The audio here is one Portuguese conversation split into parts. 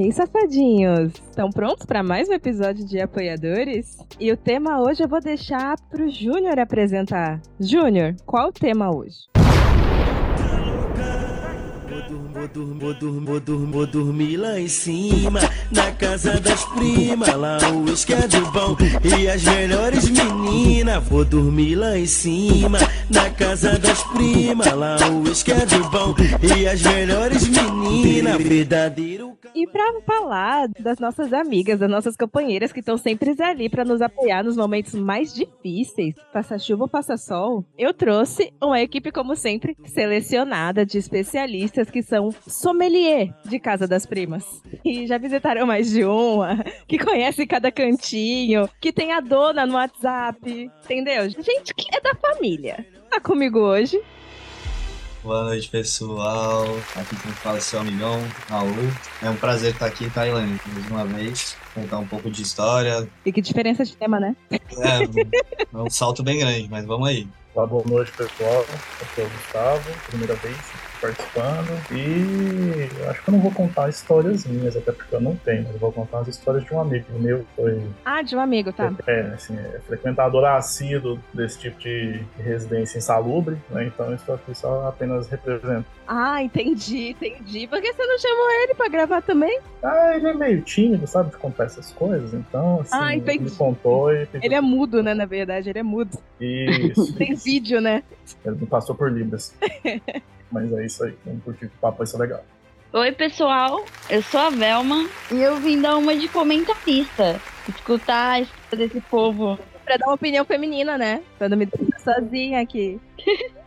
Ei, safadinhos! Estão prontos para mais um episódio de Apoiadores? E o tema hoje eu vou deixar pro Júnior apresentar. Júnior, qual o tema hoje? Vou, dormir lá em cima, na casa das primas. Lá o uísque é do bom e as melhores meninas. Vou dormir lá em cima, na casa das primas. Lá o uísque é do bom e as melhores meninas. Verdadeiro. E para falar das nossas amigas, das nossas companheiras que estão sempre ali para nos apoiar nos momentos mais difíceis, passa chuva ou passa sol, eu trouxe uma equipe, como sempre, selecionada de especialistas que são sommelier de Casa das Primas. E já visitaram mais de uma, que conhece cada cantinho, que tem a dona no WhatsApp, entendeu? Gente que é da família. Tá comigo hoje Boa noite, pessoal. Aqui quem fala é seu amigão, Raul. É um prazer estar aqui, Tailândia, mais uma vez, contar um pouco de história. E que diferença de tema, né? É, é um salto bem grande, mas vamos aí. boa noite, pessoal. Eu sou o Gustavo, primeira vez participando. E acho que eu não vou contar histórias minhas, até porque eu não tenho, mas eu vou contar as histórias de um amigo meu. Foi, ah, de um amigo, tá. É, assim, é frequentador assíduo desse tipo de residência insalubre, né? Então eu estou aqui só apenas representando. Ah, entendi, entendi. Por que você não chamou ele pra gravar também? Ah, ele é meio tímido, sabe, de contar essas coisas, então, assim, ah, entendi. ele contou e... Ele é mudo, né, na verdade, ele é mudo. Isso. Tem vídeo, né? Ele me passou por Libras. Mas é isso aí, vamos curtir o papo, vai ser legal. Oi, pessoal, eu sou a Velma e eu vim dar uma de comentarista. Escutar a história desse povo. Pra dar uma opinião feminina, né? Pra não me deixar sozinha aqui.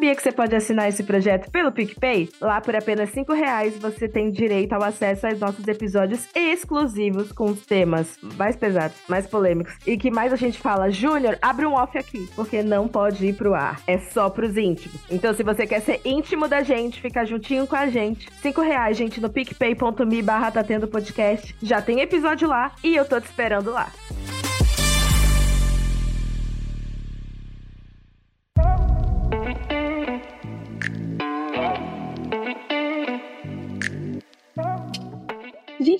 Sabia que você pode assinar esse projeto pelo PicPay? Lá por apenas R$ reais você tem direito ao acesso aos nossos episódios exclusivos com os temas mais pesados, mais polêmicos e que mais a gente fala, Júnior, abre um off aqui, porque não pode ir pro ar. É só pros íntimos. Então, se você quer ser íntimo da gente, ficar juntinho com a gente, R$ reais, gente, no picpay.me barra tá tendo podcast. Já tem episódio lá e eu tô te esperando lá.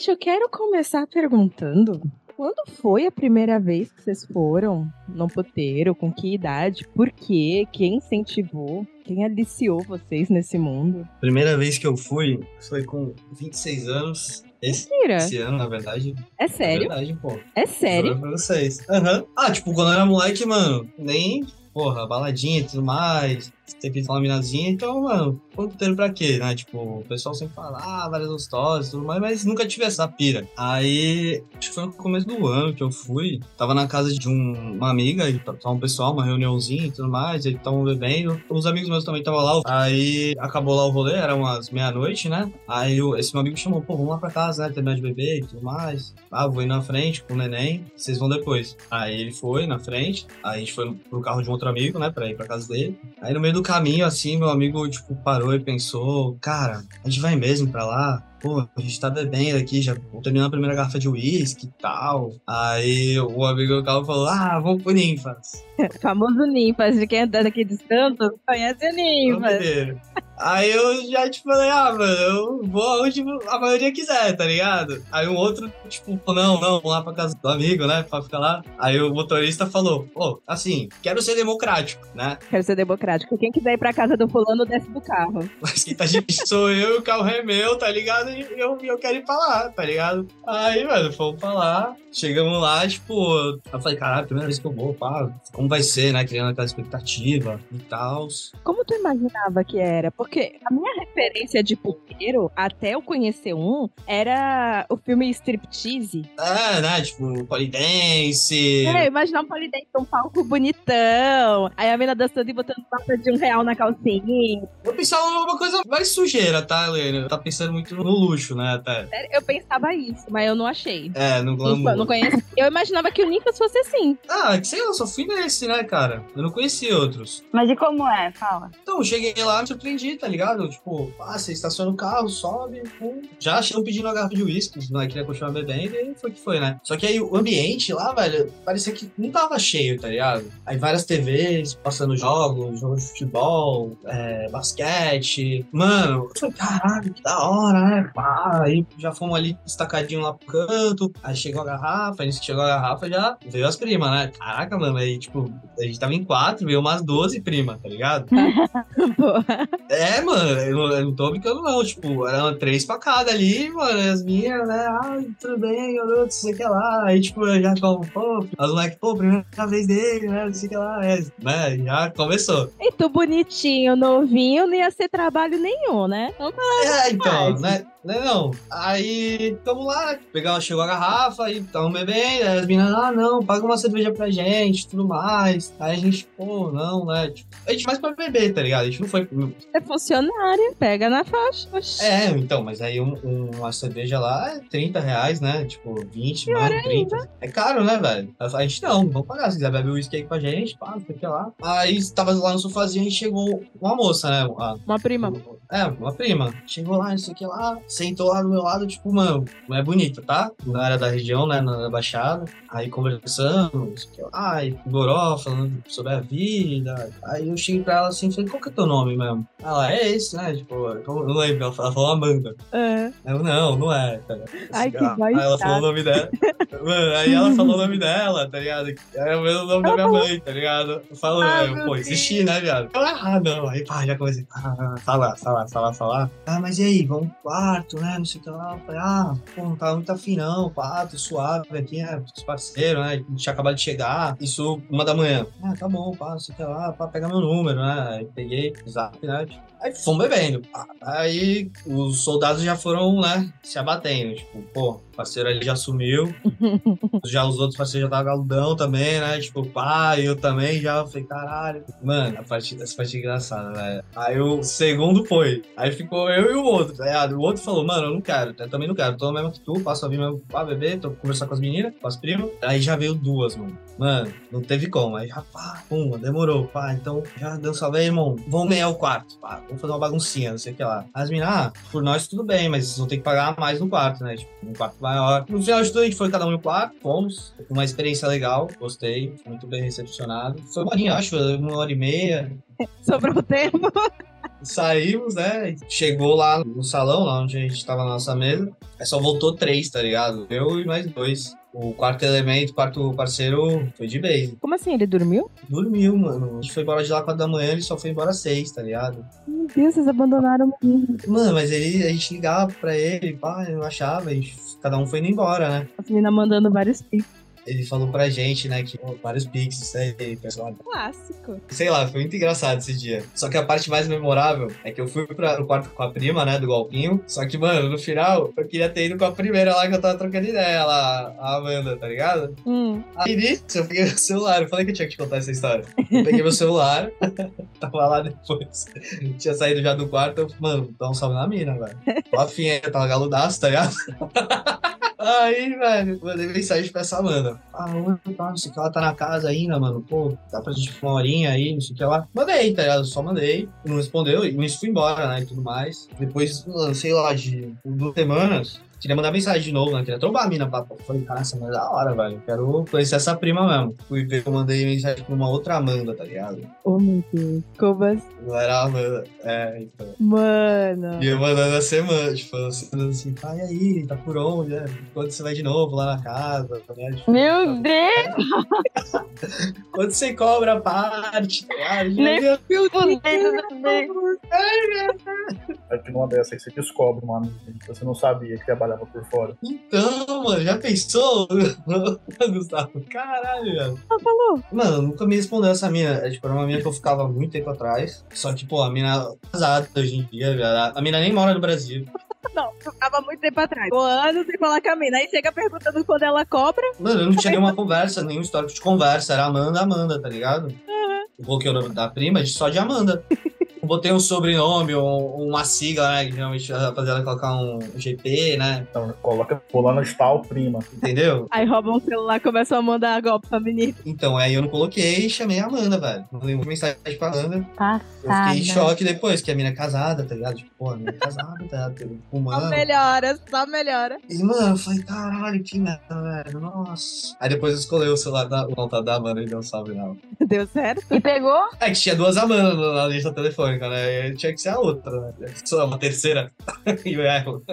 Gente, eu quero começar perguntando quando foi a primeira vez que vocês foram no puteiro? Com que idade? Por quê? Quem incentivou? Quem aliciou vocês nesse mundo? Primeira vez que eu fui foi com 26 anos. Esse, Mentira. esse ano, na verdade. É sério? É verdade, pô. É sério? Pra vocês. Uhum. Ah, tipo, quando eu era moleque, mano, nem, porra, baladinha e tudo mais sempre uma minazinha, então, mano, puteiro pra quê, né? Tipo, o pessoal sempre fala, ah, várias gostosas e tudo mais, mas nunca tive essa pira. Aí, acho que foi no começo do ano que eu fui, tava na casa de um, uma amiga, e tava um pessoal, uma reuniãozinha e tudo mais, eles estavam bebendo, os amigos meus também estavam lá, aí acabou lá o rolê, era umas meia-noite, né? Aí esse meu amigo chamou, pô, vamos lá pra casa, né? Terminar de beber e tudo mais. Ah, vou ir na frente com o neném, vocês vão depois. Aí ele foi na frente, aí a gente foi pro carro de um outro amigo, né, pra ir pra casa dele. Aí no meio do do caminho, assim, meu amigo, tipo, parou e pensou, cara, a gente vai mesmo pra lá? pô, a gente tá bebendo aqui, já terminando a primeira garrafa de uísque e tal. Aí o amigo carro falou, ah, vamos pro Ninfas. Famoso Ninfas, de quem é daqui de Santos, conhece o Ninfas. Aí eu já, tipo, falei, ah, mano, eu vou onde a maioria quiser, tá ligado? Aí um outro, tipo, não, não, vamos lá pra casa do amigo, né, pra ficar lá. Aí o motorista falou, pô, assim, quero ser democrático, né? Quero ser democrático. Quem quiser ir pra casa do fulano, desce do carro. Mas quem tá de sou eu, o carro é meu, tá ligado? e eu, eu quero ir pra lá, tá ligado? Aí, mano, fomos pra lá, chegamos lá, tipo, eu falei, caralho, primeira vez que eu vou, pá, como vai ser, né? Criando aquela expectativa e tal. Como tu imaginava que era? Porque a minha referência de puteiro, até eu conhecer um, era o filme Striptease. É, né? Tipo, polidense. É, imaginar um polidense, um palco bonitão. Aí a menina dançando e botando nota de um real na calcinha. Eu pensava numa coisa mais sujeira, tá, Helena? Tá pensando muito no luxo, né, até. Eu pensava isso, mas eu não achei. É, no glamour. Não conheço. Eu imaginava que o Ninfas fosse assim. Ah, sei lá, só fui nesse, né, cara? Eu não conheci outros. Mas e como é? Fala. Então, cheguei lá, me surpreendi, tá ligado? Tipo, ah, você estaciona o carro, sobe, pum. Já chegam pedindo a garrafa de uísque, não é queria continuar bebendo, e foi que foi, né? Só que aí o ambiente lá, velho, parecia que não tava cheio, tá ligado? Aí várias TVs passando jogos, jogos de futebol, é, basquete. Mano, eu falei, caralho, que da hora, né? Pá, aí já fomos ali destacadinho lá pro canto, aí chegou a garrafa, aí nisso que chegou a garrafa já veio as primas, né? Caraca, mano, aí tipo, a gente tava em quatro, veio umas 12 primas, tá ligado? Porra. É, mano, eu não, eu não tô brincando, não. Tipo, eram três pra cada ali, mano. As minhas, né? Ai, tudo bem, garoto, não sei o que lá. Aí, tipo, eu já como, pô, as moleques, pô, primeira vez dele, né? Não sei o que lá. É, né? Já começou. E tu bonitinho, novinho, não ia ser trabalho nenhum, né? Vamos falar. É, então, Faz. né? Né, não. Aí, tamo lá, pegar, chegou a garrafa, aí tamo bebendo, aí as meninas, ah, não, paga uma cerveja pra gente, tudo mais. Aí a gente, pô, não, né? Tipo, a gente mais pra beber, tá ligado? A gente não foi. Funcionário, pega na faixa. Oxi. É, então, mas aí um- um- uma cerveja lá é 30 reais, né? Tipo, 20, mano, 30. É caro, né, velho? A gente não, vamos pagar. Se quiser beber uísque aí com a gente, pá, sei lá. Aí tava lá no sofazinho e chegou uma moça, né? A- Uma prima. É, uma prima. Chegou lá, não sei o que lá, sentou lá do meu lado, tipo, mano, é bonita, tá? Na área da região, né, na Baixada. Aí conversando, não sei o que lá, aí goró, falando sobre a vida. Aí eu cheguei pra ela assim e falei, qual que é teu nome mesmo? Ela, é esse, né? Tipo, eu não lembro, ela falou Amanda. É. Eu, não, não é, tá ligado? Ai, que Aí ela falou o nome dela. Mano, aí ela falou o nome dela, tá ligado? Era o mesmo nome da minha mãe, tá ligado? Falou, Ah, meu pô, insisti, né, viado? Eu, ah, não. Aí, pá, já comecei a falar, falar, falar, falar. Ah, mas e aí, vamos quarto, né? Não sei o que lá. Falei, ah, pô, não tá muito afim, não, tô suave aqui, né? Os parceiros, né? A gente tinha acabado de chegar. Isso, uma da manhã. Ah, tá bom, pá, não sei o que lá, pá, pegar meu número, né? Aí peguei, zap, né? Aí fomos bebendo. Aí os soldados já foram, né, se abatendo. Tipo, pô, parceiro ali já sumiu. já os outros parceiros já estavam galudão também, né? Tipo, pá, eu também já falei, caralho. Mano, a parte, essa parte é engraçada, velho. Aí o segundo foi. Aí ficou eu e o outro, tá ligado? O outro falou, mano, eu não quero, eu também não quero. Tô mesmo que tu, passo a vir mesmo pra beber, tô conversar com as meninas, com as primas. Aí já veio duas, mano. Mano, não teve como. Aí já, pá, pum, demorou, pá. Então já deu salve irmão. Vamos meia o quarto, pá. Vamos fazer uma baguncinha, não sei o que lá. As meninas, ah, por nós tudo bem, mas vocês vão ter que pagar mais no quarto, né? Tipo, um quarto maior. No final de tudo, a gente foi cada um no quarto, fomos. Uma experiência legal, gostei, muito bem recepcionado. Foi uma horinha, acho, uma hora e meia. Sobrou tempo. Saímos, né? Chegou lá no salão, lá onde a gente tava na nossa mesa. Aí só voltou três, tá ligado? Eu e mais dois. O quarto elemento, o quarto parceiro foi de base. Como assim? Ele dormiu? Dormiu, mano. A gente foi embora de lá quatro da manhã, ele só foi embora seis, tá ligado? Meu Deus, vocês abandonaram o. Mano, mas ele, a gente ligava pra ele, pá, eu achava, a gente, cada um foi indo embora, né? As meninas mandando vários pics. Ele falou pra gente, né, que pô, vários pics, isso aí, pessoal. Clássico. Sei lá, foi muito engraçado esse dia. Só que a parte mais memorável é que eu fui pra, no quarto com a prima, né, do golpinho. Só que, mano, no final, eu queria ter ido com a primeira lá que eu tava trocando ideia, lá, a Amanda, tá ligado? Hum. Aí nisso, eu peguei meu celular. Eu falei que eu tinha que te contar essa história. Eu peguei meu celular, tava lá depois. Tinha saído já do quarto, eu, mano, dá um salve na mina, velho. Tô afim, eu tava galudaço, tá ligado? Aí, velho, mandei mensagem pra essa Amanda. Ah, oi, pá, não sei o que, ela tá na casa ainda, mano. Pô, dá pra gente uma horinha aí, não sei o que lá. Mandei, tá ligado? Só mandei. Não respondeu, e isso fui embora, né, e tudo mais. Depois, sei lá, de duas semanas, Queria mandar mensagem de novo, né? Queria trombar a mina, papo. Falei, cara, essa mulher é da hora, velho. Quero conhecer essa prima mesmo. Fui ver, eu mandei mensagem pra uma outra Amanda, tá ligado? Oh, meu Deus. Como assim? Não era a Amanda. É, então. Mano. E eu mandando a semana, tipo, assim, assim, tá, e aí, tá por onde? né? Quando você vai de novo lá na casa? Né? Tipo, Meu Deus! Quando você cobra a parte, tá ligado? Nem Meu Meu Deus, meu Deus. Aí que numa dessa aí você descobre que você não sabia que trabalhava por fora. Então, mano, já pensou? Gustavo, caralho, velho. Ela falou. Mano, nunca me respondeu essa mina. É, tipo, era uma mina que eu ficava muito tempo atrás. Só que, pô, a mina casada hoje em dia, velho. A mina nem mora no Brasil. Não, eu tava muito tempo atrás. Ficou anos sem falar com a mina. Aí chega perguntando quando ela cobra. Mano, eu não tinha nenhuma conversa, nenhum histórico de conversa. Era Amanda, Amanda, tá ligado? Eu coloquei o nome da prima só de Amanda. botei um sobrenome, um- uma sigla, né? Que geralmente a rapaziada colocar um GP, né? Então, coloca fulano de tal prima. Entendeu? Aí roubam um celular e começam a mandar golpe pra menina. Então, aí eu não coloquei e chamei a Amanda, velho. Mandei uma mensagem pra Amanda. Eu Passada. fiquei em choque depois, que a mina é casada, tá ligado? Tipo, pô, a mina é casada, tá ligado? Só Fumando. melhora, só melhora. E, mano, eu falei, caralho, que merda, velho. Nossa. Aí depois eu escolhi o celular da o da Amanda e deu um salve nela. Deu certo? E pegou? É que tinha duas Amandas na lista telefônica, né? E tinha que ser a outra, né? Só uma terceira. e eu erro.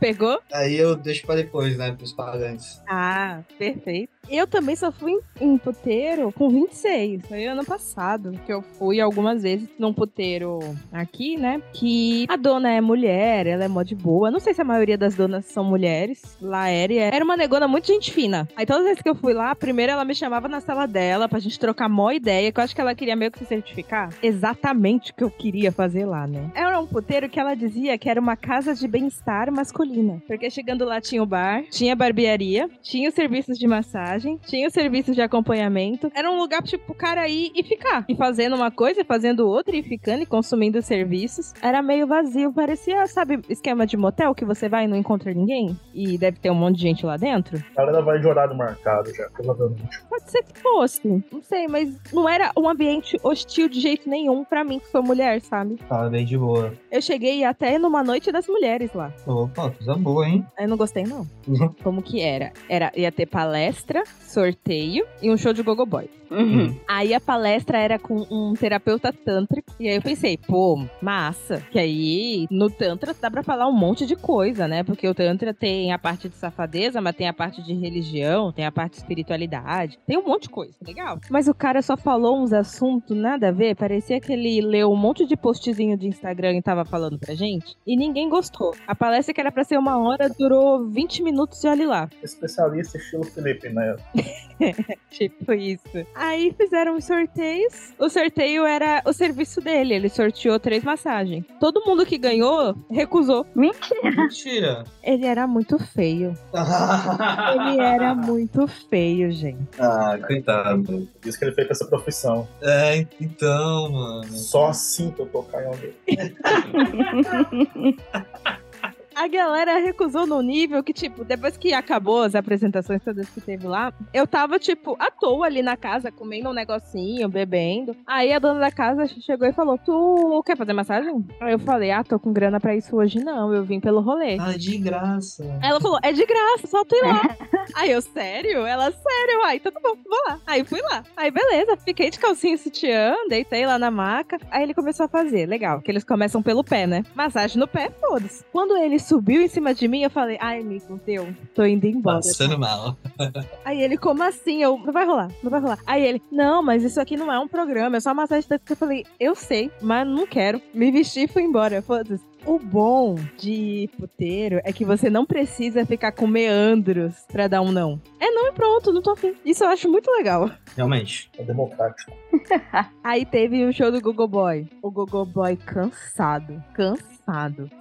Pegou? Aí eu deixo pra depois, né? Pros pagantes. Ah, perfeito. Eu também só fui em puteiro com 26. Foi ano passado que eu fui algumas vezes num puteiro aqui, né? Que a dona é mulher, ela é mó de boa. Não sei se a maioria das donas são mulheres. Lá era. Era uma negona muito gente fina. Aí todas as vezes que eu fui lá, primeiro ela me chamava na sala dela pra gente trocar mó ideia, que eu acho que ela queria meio que se certificar. Exatamente o que eu queria fazer lá, né? Era um puteiro que ela dizia que era uma casa de bem-estar masculina. Porque chegando lá tinha o bar, tinha barbearia, tinha os serviços de massagem, tinha os serviços de acompanhamento. Era um lugar, tipo, o cara ir e ficar. E fazendo uma coisa, fazendo outra, e ficando e consumindo os serviços. Era meio vazio, parecia, sabe, esquema de motel que você vai e não encontra ninguém? E deve ter um monte de gente lá dentro? A galera vai de horário marcado já, provavelmente. Pode ser que fosse. Não sei, mas não era um ambiente hostil de jeito nenhum pra mim, que sou mulher, sabe? Tava bem de boa. Eu cheguei até numa noite das mulheres lá. Opa, coisa boa, hein? Aí eu não gostei, não. Uhum. Como que era? Era ia ter palestra, sorteio e um show de gogo boy. Uhum. Aí a palestra era com um terapeuta tântrico. E aí eu pensei, pô, massa. Que aí no Tantra dá pra falar um monte de coisa, né? Porque o Tantra tem a parte de safadeza, mas tem a parte de religião, tem a parte de espiritualidade. Tem um monte de coisa, legal. Mas o cara só falou uns assuntos nada a ver. Parecia que ele leu um monte de postzinho de Instagram e tava falando pra gente. E ninguém gostou. A palestra que era pra ser uma hora durou 20 minutos e olha lá. Especialista estilo Felipe, né? Tipo isso. Aí fizeram os sorteios. O sorteio era o serviço dele. Ele sorteou três massagens. Todo mundo que ganhou recusou. Mentira. Ele era muito feio. Ele era muito feio, gente. ah, coitado. Diz que ele fez essa profissão. É, então, mano. Só assim que eu tocar em alguém. A galera recusou no nível que, tipo, depois que acabou as apresentações todas que teve lá, eu tava, tipo, à toa ali na casa, comendo um negocinho, bebendo. Aí a dona da casa chegou e falou: Tu quer fazer massagem? Aí eu falei: Ah, tô com grana pra isso hoje não. Eu vim pelo rolê. Ah, de graça. Ela falou, é de graça, só tu ir lá. Aí eu, sério? Ela, sério, ai, então tá bom, vou lá. Aí fui lá. Aí beleza, fiquei de calcinha e sutiã, deitei lá na maca. Aí ele começou a fazer, legal, que eles começam pelo pé, né? Massagem no pé, foda-se. Quando ele subiu em cima de mim, eu falei, ai, amigo, deu, tô indo embora. Passando mal. Aí ele, como assim? Eu, não vai rolar, não vai rolar. Aí ele, não, mas isso aqui não é um programa, é só massagem tântrica. Eu falei, eu sei, mas não quero. Me vesti e fui embora, foda-se. O bom de puteiro é que você não precisa ficar com meandros pra dar um não. É não e pronto, não tô afim. Isso eu acho muito legal. Realmente. É democrático. Aí teve o show do Google Boy. O Google Boy cansado. Cansado.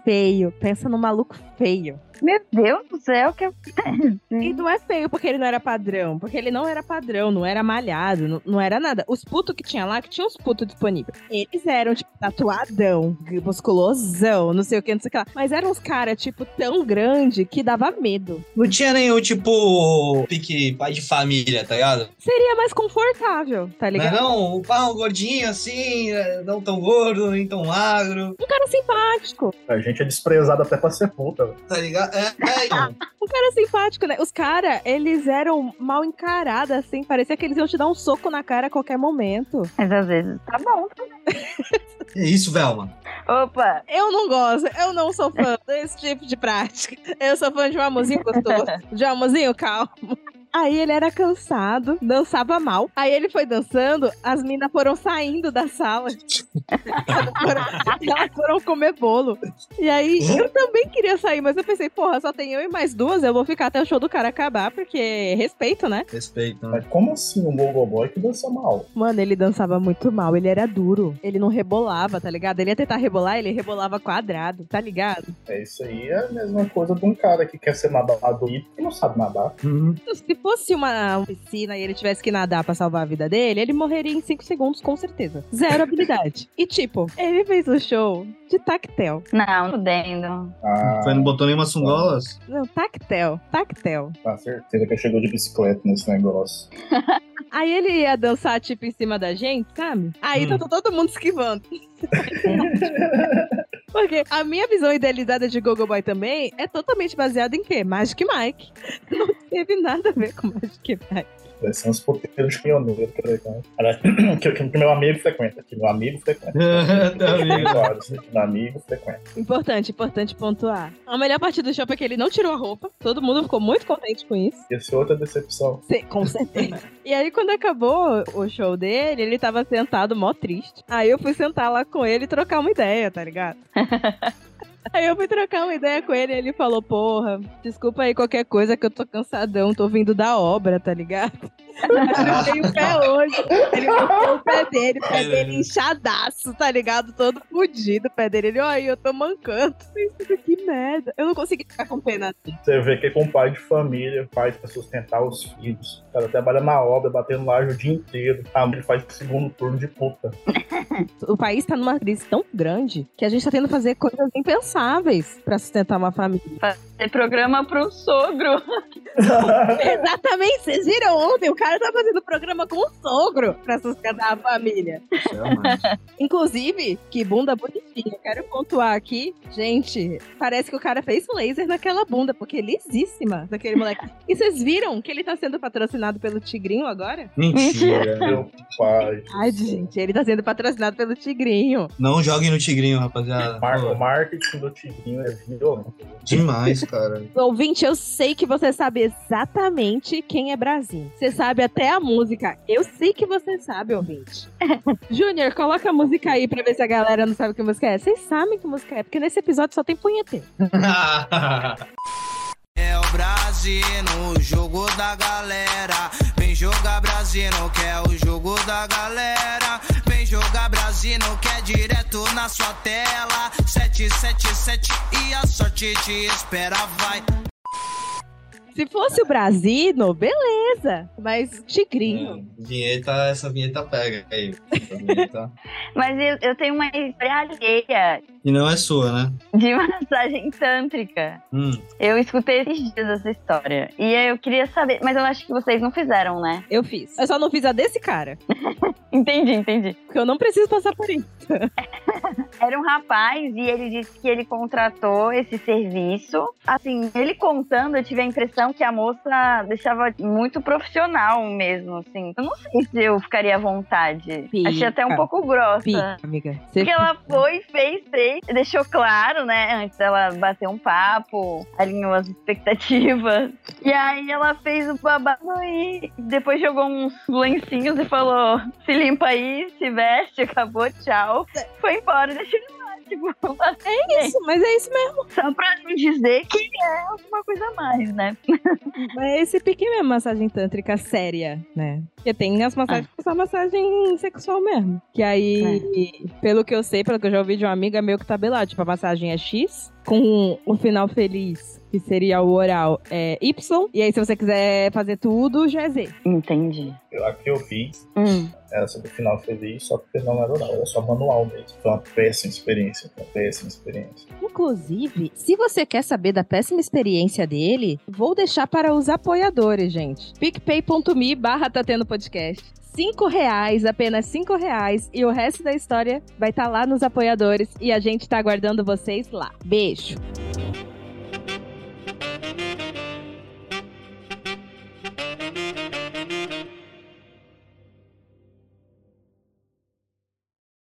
Feio. Pensa no maluco feio. Meu Deus do céu, que E não é feio porque ele não era padrão. Porque ele não era padrão, não era malhado, não, não era nada. Os putos que tinha lá, que tinha uns putos disponíveis. Eles eram, tipo, tatuadão, musculosão, não sei o que, não sei o que lá. Mas eram uns caras, tipo, tão grande que dava medo. Não tinha nenhum, tipo, pique pai de família, tá ligado? Seria mais confortável, tá Não ligado? não? O pau gordinho assim, não tão gordo, nem tão magro, Um cara simpático. A gente é desprezado até pra ser puta. tá ligado? É, é então. Um cara simpático, né? Os caras, eles eram mal encarados, assim. Parecia que eles iam te dar um soco na cara a qualquer momento. Mas às vezes tá bom. É isso, Velma. Opa! Eu não gosto, eu não sou fã desse tipo de prática. Eu sou fã de um amorzinho gostoso, de um amorzinho calmo. Aí ele era cansado, dançava mal. Aí ele foi dançando, as minas foram saindo da sala. elas, foram, elas foram comer bolo. E aí eu também queria sair, mas eu pensei, porra, só tem eu e mais duas, eu vou ficar até o show do cara acabar, porque respeito, né? Respeito, né? Mas como assim um Google Boy que dança mal? Mano, ele dançava muito mal, ele era duro. Ele não rebolava, tá ligado? Ele ia tentar rebolar, ele rebolava quadrado, tá ligado? É isso aí, é a mesma coisa de um cara que quer ser nadador e não sabe nadar. Uhum. Se fosse uma, piscina e ele tivesse que nadar pra salvar a vida dele, ele morreria em 5 segundos, com certeza. Zero habilidade. E tipo, ele fez o show de tactel. Não, fudendo. Ah, Foi, não botou nenhuma sungolas? Não, tactel, tactel. com certeza que chegou de bicicleta nesse negócio. Aí ele ia dançar, tipo, em cima da gente, sabe? Aí Hum. tá todo mundo esquivando. Porque a minha visão idealizada de Gogo Boy também é totalmente baseada em quê? Magic Mike. Não teve nada a ver com Magic Mike. Ser uns poteiros pioneiros, que legal. Aliás, que, que, que meu amigo frequenta, que meu amigo frequenta. Né, que meu amigo frequenta. Importante, importante pontuar. A melhor parte do show é que ele não tirou a roupa. Todo mundo ficou muito contente com isso. Ia ser outra decepção. Cê- com certeza. e aí, quando acabou o show dele, ele tava sentado mó triste. Aí eu fui sentar lá com ele e trocar uma ideia, tá ligado? Aí eu fui trocar uma ideia com ele e ele falou, porra, desculpa aí qualquer coisa que eu tô cansadão, tô vindo da obra, tá ligado? Machuquei o pé hoje. Ele botou o pé dele, o pé dele inchadaço, tá ligado? Todo fudido o pé dele. Ele, olha, eu tô mancando. Que merda. Eu não consegui ficar com pena assim. Você vê que é com pai de família, pai pra sustentar os filhos. O cara trabalha na obra, batendo laje o dia inteiro. A mãe faz segundo turno de puta. O país tá numa crise tão grande que a gente tá tendo que fazer coisas impensáveis pra sustentar uma família. Fazer programa pro sogro. Exatamente, vocês viram ontem? O cara tá fazendo programa com o sogro pra sustentar a família. Inclusive, que bunda bonitinha. Quero pontuar aqui, gente, parece que o cara fez laser naquela bunda, porque é lisíssima daquele moleque. E vocês viram que ele tá sendo patrocinado pelo Tigrinho agora? Mentira. Meu pai. Ai, gente, ele tá sendo patrocinado pelo Tigrinho. Não joguem no tigrinho, rapaziada. O marketing do Tigrinho é violento. Demais, cara. Ouvinte, eu sei que você sabe exatamente quem é Brasil. Você sabe até a música. Eu sei que você sabe, ouvinte. Júnior, coloca a música aí pra ver se a galera não sabe que música é. Vocês sabem que música é, porque nesse episódio só tem punheteiro. É o Brasil no jogo da galera. Vem jogar Brasil, que é o jogo da galera. Vem jogar Brasil, que é direto na sua tela. 777 e a sorte te espera, vai. Se fosse o Brasino, beleza. Mas Tigrinho. Hum, vinheta, essa vinheta pega aí. Essa vinheta. Mas eu, eu tenho uma história alheia E não é sua, né? de massagem tântrica. Hum. Eu escutei esses dias essa história. E aí eu queria saber, mas eu acho que vocês não fizeram, né? Eu fiz. Eu só não fiz a desse cara. Entendi, entendi. Porque eu não preciso passar por isso. Era um rapaz e ele disse que ele contratou esse serviço. Assim, ele contando, eu tive a impressão que a moça deixava muito profissional mesmo, assim. Eu não sei se eu ficaria à vontade. Fica. Achei até um pouco grossa. Fica, amiga. Você Porque ela foi, fez deixou claro, né? Antes dela bater um papo, alinhou as expectativas. E aí ela fez o babado e depois jogou uns lencinhos e falou: se limpa aí, se veste, acabou, tchau. Foi embora, deixou ele. Tipo, É isso, mas é isso mesmo. só pra não dizer que é alguma coisa a mais, né? É esse pique mesmo, massagem tântrica séria, né? Porque tem as massagens que são massagem sexual mesmo. Que aí, pelo que eu sei, pelo que eu já ouvi de uma amiga, é meio que tabelado. Tipo, a massagem é X, com o final feliz, que seria o oral, é Y. E aí, se você quiser fazer tudo, já é Z. Entendi. A que eu fiz Hum. era sobre o final feliz, só que não era oral, era só manual mesmo. Foi uma péssima experiência, uma péssima experiência. Inclusive, se você quer saber da péssima experiência dele, vou deixar para os apoiadores, gente. picpay.me barra tá tendo podcast. Cinco reais, apenas cinco reais. E o resto da história vai estar lá nos apoiadores. E a gente tá aguardando vocês lá. Beijo.